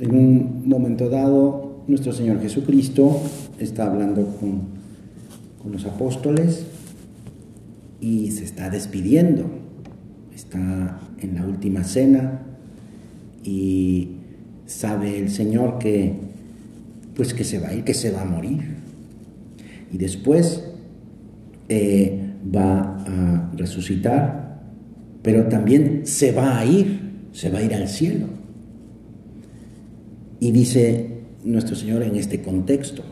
En un momento dado, nuestro Señor Jesucristo está hablando con, con los apóstoles y se está despidiendo. Está en la última cena y sabe el Señor que pues que se va a ir, que se va a morir. Y después eh, va a resucitar, pero también se va a ir, se va a ir al cielo. Y dice nuestro Señor en este contexto,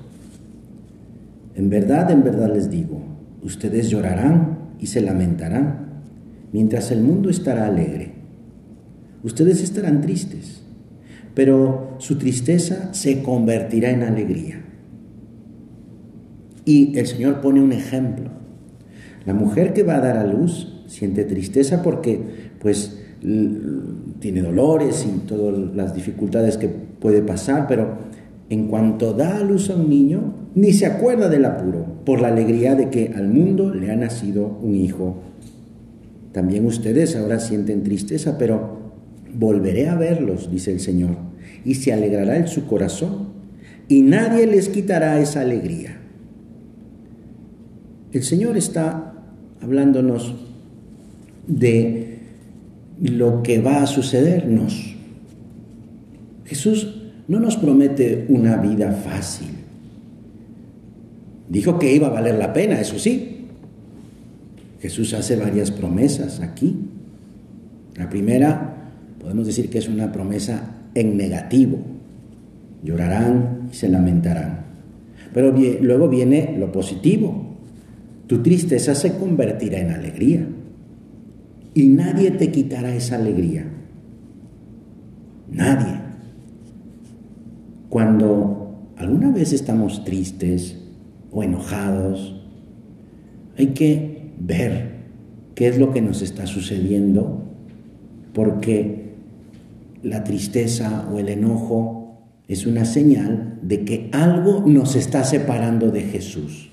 en verdad, en verdad les digo, ustedes llorarán y se lamentarán, mientras el mundo estará alegre. Ustedes estarán tristes, pero su tristeza se convertirá en alegría. Y el Señor pone un ejemplo. La mujer que va a dar a luz siente tristeza porque pues tiene dolores y todas las dificultades que puede pasar, pero en cuanto da a luz a un niño, ni se acuerda del apuro, por la alegría de que al mundo le ha nacido un hijo. También ustedes ahora sienten tristeza, pero volveré a verlos, dice el Señor, y se alegrará en su corazón, y nadie les quitará esa alegría. El Señor está hablándonos de lo que va a sucedernos. Jesús no nos promete una vida fácil. Dijo que iba a valer la pena, eso sí. Jesús hace varias promesas aquí. La primera, podemos decir que es una promesa en negativo. Llorarán y se lamentarán. Pero luego viene lo positivo. Tu tristeza se convertirá en alegría. Y nadie te quitará esa alegría. Nadie. Cuando alguna vez estamos tristes o enojados, hay que ver qué es lo que nos está sucediendo, porque la tristeza o el enojo es una señal de que algo nos está separando de Jesús.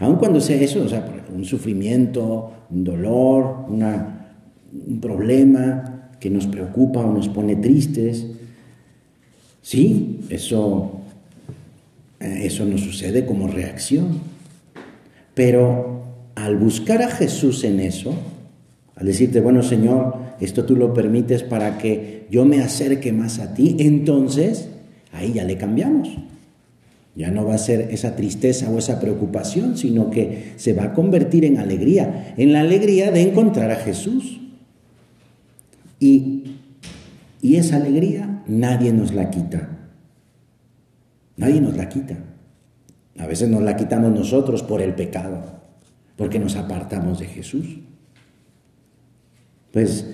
Aun cuando sea eso, o sea, un sufrimiento, un dolor, un problema que nos preocupa o nos pone tristes, sí, eso, eh, eso nos sucede como reacción. Pero al buscar a Jesús en eso, al decirte, bueno Señor, esto tú lo permites para que yo me acerque más a ti, entonces ahí ya le cambiamos. Ya no va a ser esa tristeza o esa preocupación, sino que se va a convertir en alegría, en la alegría de encontrar a Jesús. Y, y esa alegría nadie nos la quita. Nadie nos la quita. A veces nos la quitamos nosotros por el pecado, porque nos apartamos de Jesús. Pues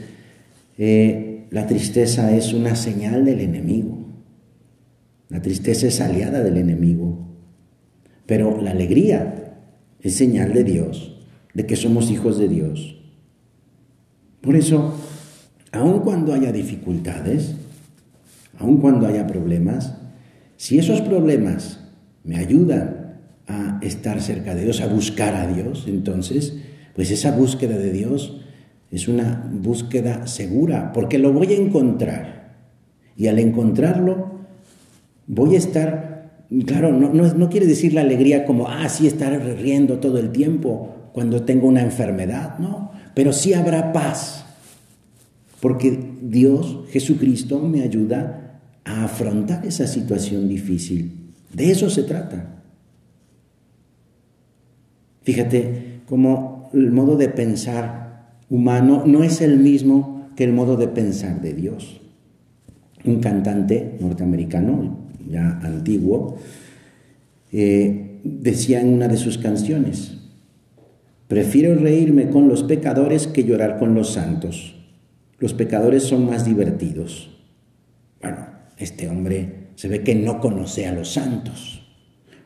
eh, la tristeza es una señal del enemigo. La tristeza es aliada del enemigo, pero la alegría es señal de Dios, de que somos hijos de Dios. Por eso, aun cuando haya dificultades, aun cuando haya problemas, si esos problemas me ayudan a estar cerca de Dios, a buscar a Dios, entonces, pues esa búsqueda de Dios es una búsqueda segura, porque lo voy a encontrar. Y al encontrarlo, voy a estar, claro, no, no, quiere decir la alegría como, ah, sí, estar riendo todo el tiempo cuando tengo una enfermedad, no, pero sí habrá paz, porque Dios, Jesucristo, me ayuda a afrontar esa situación difícil. De eso se trata. Fíjate cómo el modo de pensar humano no es el mismo que el modo de pensar de Dios. Un cantante norteamericano, ya antiguo, eh, decía en una de sus canciones, prefiero reírme con los pecadores que llorar con los santos. Los pecadores son más divertidos. Bueno, este hombre se ve que no conoce a los santos,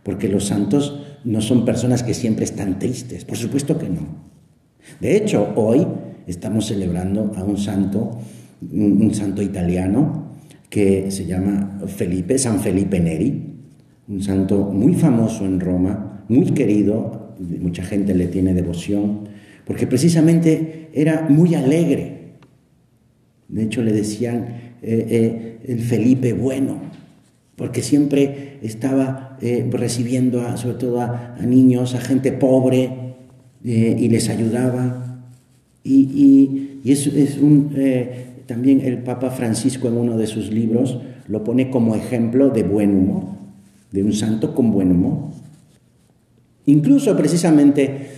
porque los santos no son personas que siempre están tristes, por supuesto que no. De hecho, hoy estamos celebrando a un santo, un santo italiano, que se llama Felipe, San Felipe Neri, un santo muy famoso en Roma, muy querido, mucha gente le tiene devoción, porque precisamente era muy alegre. De hecho, le decían el Felipe bueno, porque siempre estaba recibiendo sobre todo a, niños, a gente pobre, y les ayudaba. Y, y, es, es un, también el Papa Francisco en uno de sus libros lo pone como ejemplo de buen humor, de un santo con buen humor. Incluso precisamente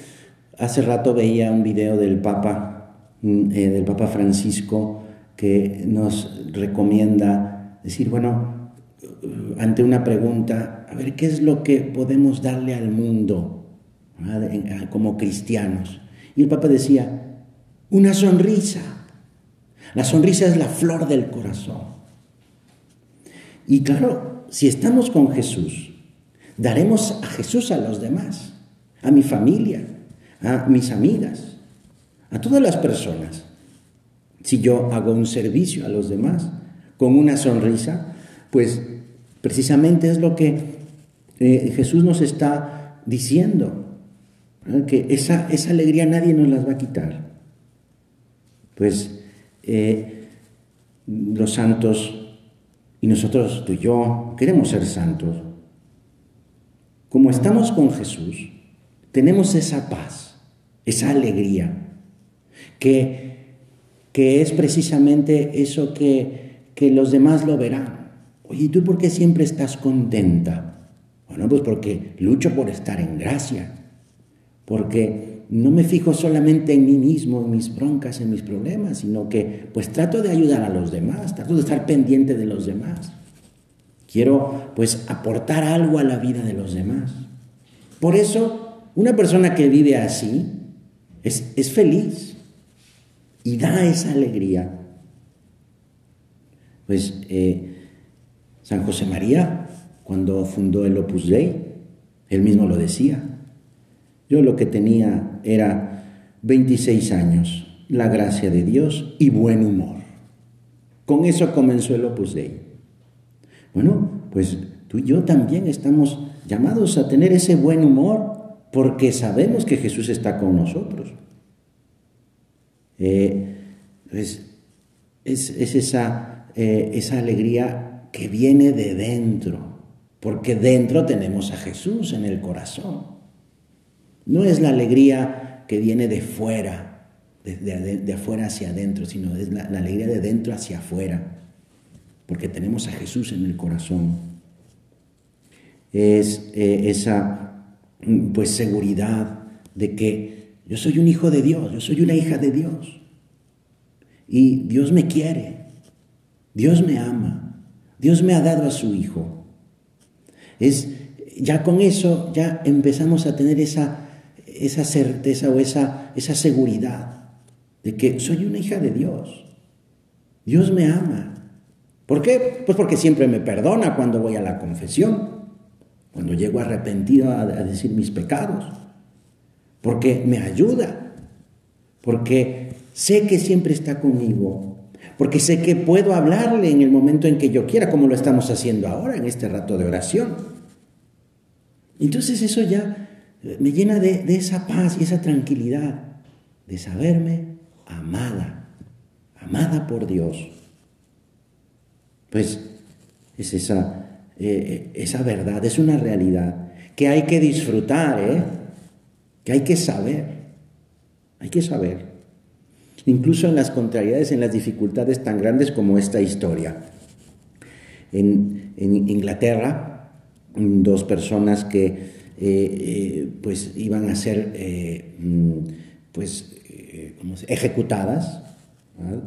hace rato veía un video del Papa, mm, eh, del Papa Francisco, que nos recomienda decir, bueno, ante una pregunta, a ver, ¿qué es lo que podemos darle al mundo como cristianos? Y el Papa decía, una sonrisa. La sonrisa es la flor del corazón. Y claro, si estamos con Jesús, daremos a Jesús a los demás, a mi familia, a mis amigas, a todas las personas. Si yo hago un servicio a los demás con una sonrisa, pues precisamente es lo que eh, Jesús nos está diciendo, que esa, esa, alegría nadie nos las va a quitar. Pues eh, los santos y nosotros, tú y yo, queremos ser santos. Como estamos con Jesús, tenemos esa paz, esa alegría, que, que es precisamente eso que, que los demás lo verán. Oye, ¿y tú por qué siempre estás contenta? Bueno, pues porque lucho por estar en gracia, porque no me fijo solamente en mí mismo, en mis broncas, en mis problemas, sino que pues trato de ayudar a los demás, trato de estar pendiente de los demás. Quiero pues aportar algo a la vida de los demás. Por eso, una persona que vive así es, es feliz y da esa alegría. Pues eh, San José María, cuando fundó el Opus Dei, él mismo lo decía, yo lo que tenía era 26 años, la gracia de Dios y buen humor. Con eso comenzó el Opus Dei. Bueno, pues tú y yo también estamos llamados a tener ese buen humor porque sabemos que Jesús está con nosotros. Eh, pues, es, eh, esa alegría que viene de dentro, porque dentro tenemos a Jesús en el corazón. No es la alegría que viene de fuera, de, afuera hacia adentro, sino es la, alegría de dentro hacia afuera, porque tenemos a Jesús en el corazón. Es eh, esa pues seguridad de que yo soy un hijo de Dios, yo soy una hija de Dios. Y Dios me quiere, Dios me ama, Dios me ha dado a su Hijo. Es ya con eso ya empezamos a tener esa esa certeza o esa, esa seguridad de que soy una hija de Dios. Dios me ama. ¿Por qué? Pues porque siempre me perdona cuando voy a la confesión, cuando llego arrepentido a, a decir mis pecados, porque me ayuda, porque sé que siempre está conmigo, porque sé que puedo hablarle en el momento en que yo quiera, como lo estamos haciendo ahora en este rato de oración. Entonces eso ya me llena de, esa paz y esa tranquilidad de saberme amada, amada por Dios. Pues es esa, eh, esa verdad, es una realidad que hay que disfrutar, ¿eh? que hay que saber, hay que saber. Incluso en las contrariedades, en las dificultades tan grandes como esta historia. En, en Inglaterra, dos personas que eh, eh, pues iban a ser eh, mm, pues, ejecutadas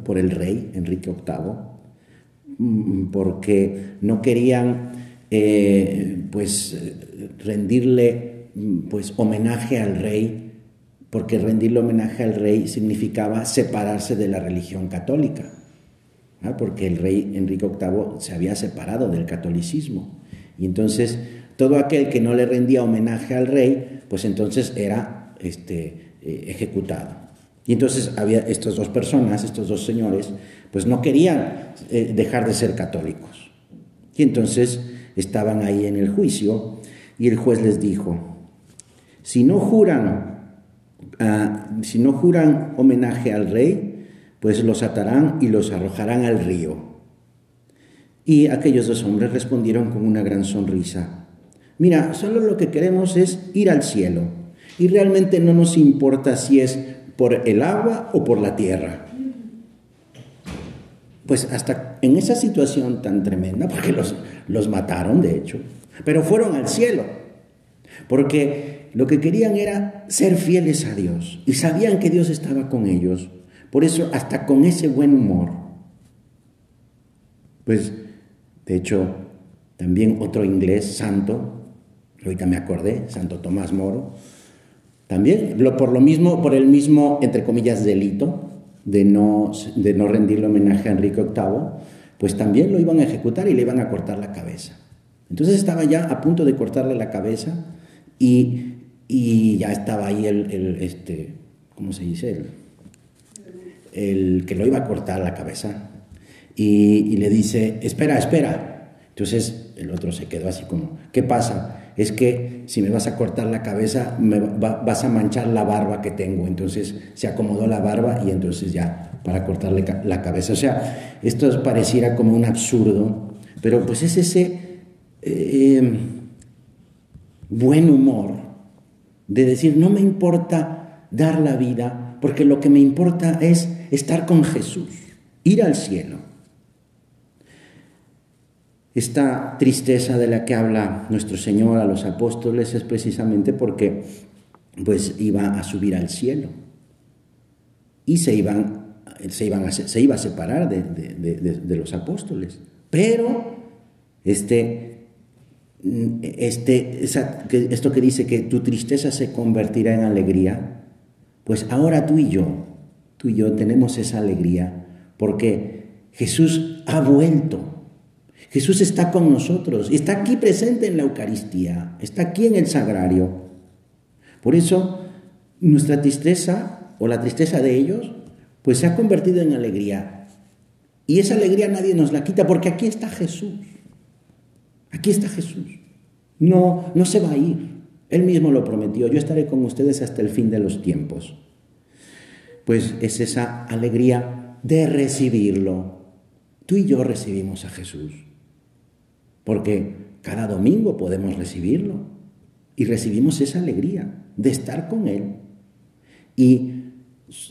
por el rey Enrique VIII, mm, porque no querían pues, rendirle mm, pues, homenaje al rey, porque rendirle homenaje al rey significaba separarse de la religión católica, porque el rey Enrique VIII se había separado del catolicismo. Y entonces todo aquel que no le rendía homenaje al rey, pues entonces era este, eh, ejecutado. Y entonces había estas dos personas, estos dos señores, pues no querían eh, dejar de ser católicos. Y entonces estaban ahí en el juicio y el juez les dijo, si no juran, ah, si no juran homenaje al rey, pues los atarán y los arrojarán al río. Y aquellos dos hombres respondieron con una gran sonrisa. Mira, solo lo que queremos es ir al cielo. Y realmente no nos importa si es por el agua o por la tierra. Pues hasta en esa situación tan tremenda, porque los, los mataron de hecho, pero fueron al cielo. Porque lo que querían era ser fieles a Dios y sabían que Dios estaba con ellos. Por eso, hasta con ese buen humor. Pues, de hecho, también otro inglés santo, ahorita me acordé, Santo Tomás Moro, también por lo mismo, por el mismo, entre comillas, delito de no, de no rendirle homenaje a Enrique VIII, pues también lo iban a ejecutar y le iban a cortar la cabeza. Entonces estaba ya a punto de cortarle la cabeza y, y ya estaba ahí el, este, ¿cómo se dice? El, el, que lo iba a cortar la cabeza. Y, y le dice, espera, espera. Entonces el otro se quedó así como, ¿qué pasa? Es que si me vas a cortar la cabeza, me vas a manchar la barba que tengo. Entonces se acomodó la barba y entonces ya, para cortarle la cabeza. O sea, esto pareciera como un absurdo, pero pues es ese eh, buen humor de decir, no me importa dar la vida, porque lo que me importa es estar con Jesús, ir al cielo. Esta tristeza de la que habla nuestro Señor a los apóstoles es precisamente porque pues iba a subir al cielo y se iban, se iban a, se iba a separar de, de los apóstoles. Pero este este, esto que dice que tu tristeza se convertirá en alegría, pues ahora tú y yo, tú y yo tenemos esa alegría porque Jesús ha vuelto. Jesús está con nosotros, está aquí presente en la Eucaristía, está aquí en el sagrario. Por eso nuestra tristeza o la tristeza de ellos, pues se ha convertido en alegría. Y esa alegría nadie nos la quita porque aquí está Jesús. Aquí está Jesús. No, no se va a ir. Él mismo lo prometió. Yo estaré con ustedes hasta el fin de los tiempos. Pues es esa alegría de recibirlo. Tú y yo recibimos a Jesús. Porque cada domingo podemos recibirlo. Y recibimos esa alegría de estar con Él. Y,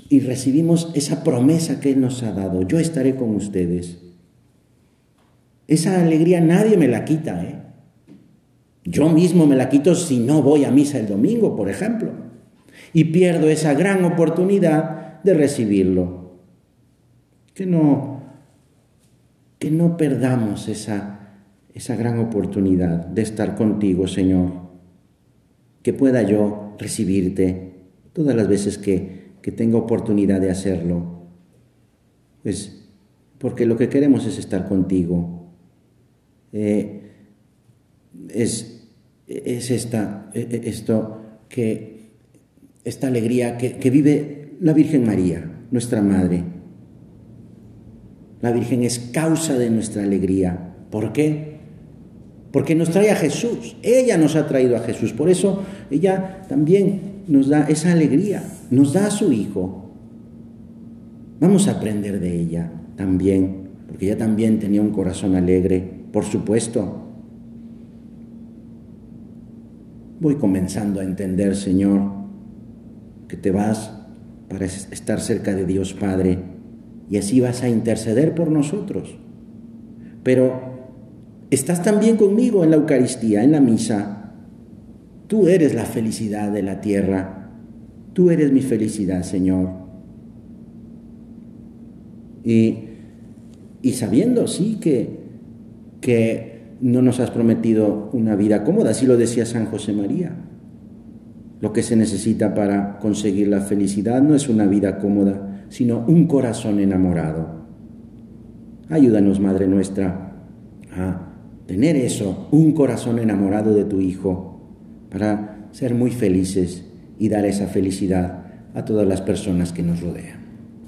y recibimos esa promesa que Él nos ha dado. Yo estaré con ustedes esa alegría nadie me la quita, ¿eh? Yo mismo me la quito si no voy a misa el domingo, por ejemplo, y pierdo esa gran oportunidad de recibirlo. Que no, que no perdamos esa, esa gran oportunidad de estar contigo, Señor. Que pueda yo recibirte todas las veces que, que tenga oportunidad de hacerlo. Pues porque lo que queremos es estar contigo eh, es, es, esta, e, e, esto que, esta alegría que, que vive la Virgen María, nuestra Madre. La Virgen es causa de nuestra alegría. ¿Por qué? Porque nos trae a Jesús. Ella nos ha traído a Jesús. Por eso ella también nos da esa alegría. Nos da a su Hijo. Vamos a aprender de ella también. Porque ella también tenía un corazón alegre por supuesto. Voy comenzando a entender, Señor, que te vas para estar cerca de Dios Padre y así vas a interceder por nosotros. Pero estás también conmigo en la Eucaristía, en la misa. Tú eres la felicidad de la tierra. Tú eres mi felicidad, Señor. Y, y sabiendo, sí, que que no nos has prometido una vida cómoda, así lo decía San José María. Lo que se necesita para conseguir la felicidad no es una vida cómoda, sino un corazón enamorado. Ayúdanos, Madre nuestra, a tener eso, un corazón enamorado de tu Hijo, para ser muy felices y dar esa felicidad a todas las personas que nos rodean.